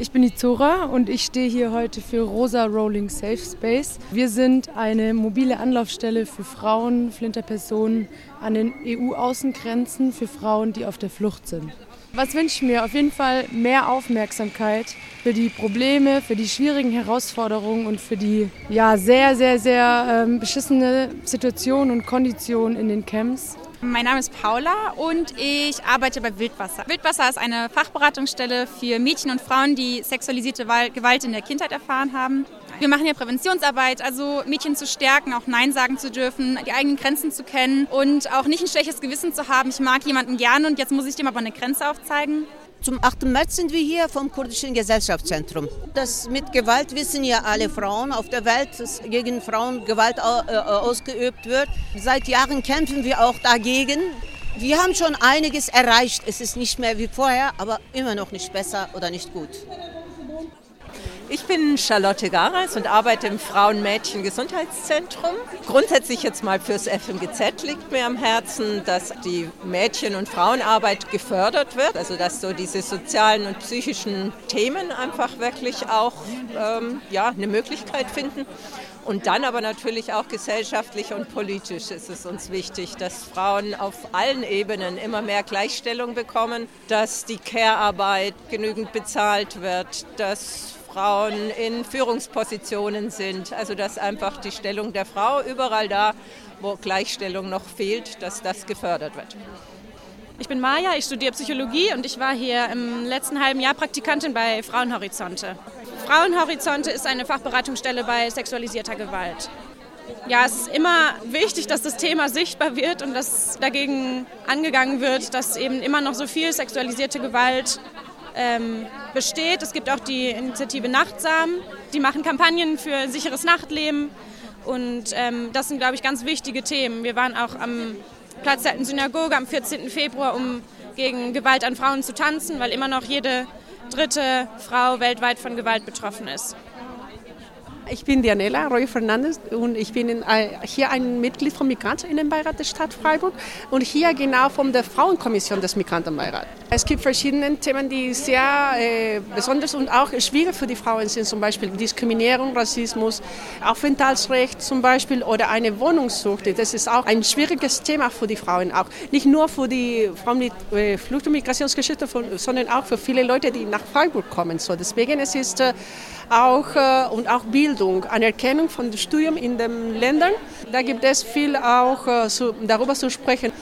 Ich bin die Zora und ich stehe hier heute für Rosa Rolling Safe Space. Wir sind eine mobile Anlaufstelle für Frauen, Flinterpersonen an den EU-Außengrenzen, für Frauen, die auf der Flucht sind. Was wünsche ich mir? Auf jeden Fall mehr Aufmerksamkeit für die Probleme, für die schwierigen Herausforderungen und für die ja, sehr, sehr, sehr ähm, beschissene Situation und Kondition in den Camps. Mein Name ist Paula und ich arbeite bei Wildwasser. Wildwasser ist eine Fachberatungsstelle für Mädchen und Frauen, die sexualisierte Gewalt in der Kindheit erfahren haben. Wir machen hier Präventionsarbeit, also Mädchen zu stärken, auch Nein sagen zu dürfen, die eigenen Grenzen zu kennen und auch nicht ein schlechtes Gewissen zu haben. Ich mag jemanden gerne und jetzt muss ich dem aber eine Grenze aufzeigen. Zum 8. März sind wir hier vom kurdischen Gesellschaftszentrum. Das mit Gewalt wissen ja alle Frauen auf der Welt, dass gegen Frauen Gewalt äh, ausgeübt wird. Seit Jahren kämpfen wir auch dagegen. Wir haben schon einiges erreicht. Es ist nicht mehr wie vorher, aber immer noch nicht besser oder nicht gut. Ich bin Charlotte Garas und arbeite im Frauen-Mädchen-Gesundheitszentrum. Grundsätzlich jetzt mal fürs FMGZ liegt mir am Herzen, dass die Mädchen- und Frauenarbeit gefördert wird, also dass so diese sozialen und psychischen Themen einfach wirklich auch ähm, ja, eine Möglichkeit finden. Und dann aber natürlich auch gesellschaftlich und politisch ist es uns wichtig, dass Frauen auf allen Ebenen immer mehr Gleichstellung bekommen, dass die Care-Arbeit genügend bezahlt wird, dass Frauen in Führungspositionen sind. Also dass einfach die Stellung der Frau überall da, wo Gleichstellung noch fehlt, dass das gefördert wird. Ich bin Maja, ich studiere Psychologie und ich war hier im letzten halben Jahr Praktikantin bei Frauenhorizonte. Frauenhorizonte ist eine Fachberatungsstelle bei sexualisierter Gewalt. Ja, es ist immer wichtig, dass das Thema sichtbar wird und dass dagegen angegangen wird, dass eben immer noch so viel sexualisierte Gewalt ähm, besteht. Es gibt auch die Initiative Nachtsam, die machen Kampagnen für sicheres Nachtleben und ähm, das sind, glaube ich, ganz wichtige Themen. Wir waren auch am Platz der Synagoge am 14. Februar, um gegen Gewalt an Frauen zu tanzen, weil immer noch jede dritte Frau weltweit von Gewalt betroffen ist. Ich bin Dianela Roy Fernandes und ich bin in, äh, hier ein Mitglied vom Migrantinnenbeirat der Stadt Freiburg und hier genau von der Frauenkommission des Migrantenbeirats. Es gibt verschiedene Themen, die sehr äh, besonders und auch schwierig für die Frauen sind, zum Beispiel Diskriminierung, Rassismus, Aufenthaltsrecht zum Beispiel oder eine Wohnungssucht. Das ist auch ein schwieriges Thema für die Frauen, auch nicht nur für die Frauen mit äh, Flucht- und Migrationsgeschichte, sondern auch für viele Leute, die nach Freiburg kommen. So, deswegen es ist äh, auch äh, und auch Bildung, Anerkennung von Studium in den Ländern. Da gibt es viel auch äh, so, darüber zu sprechen.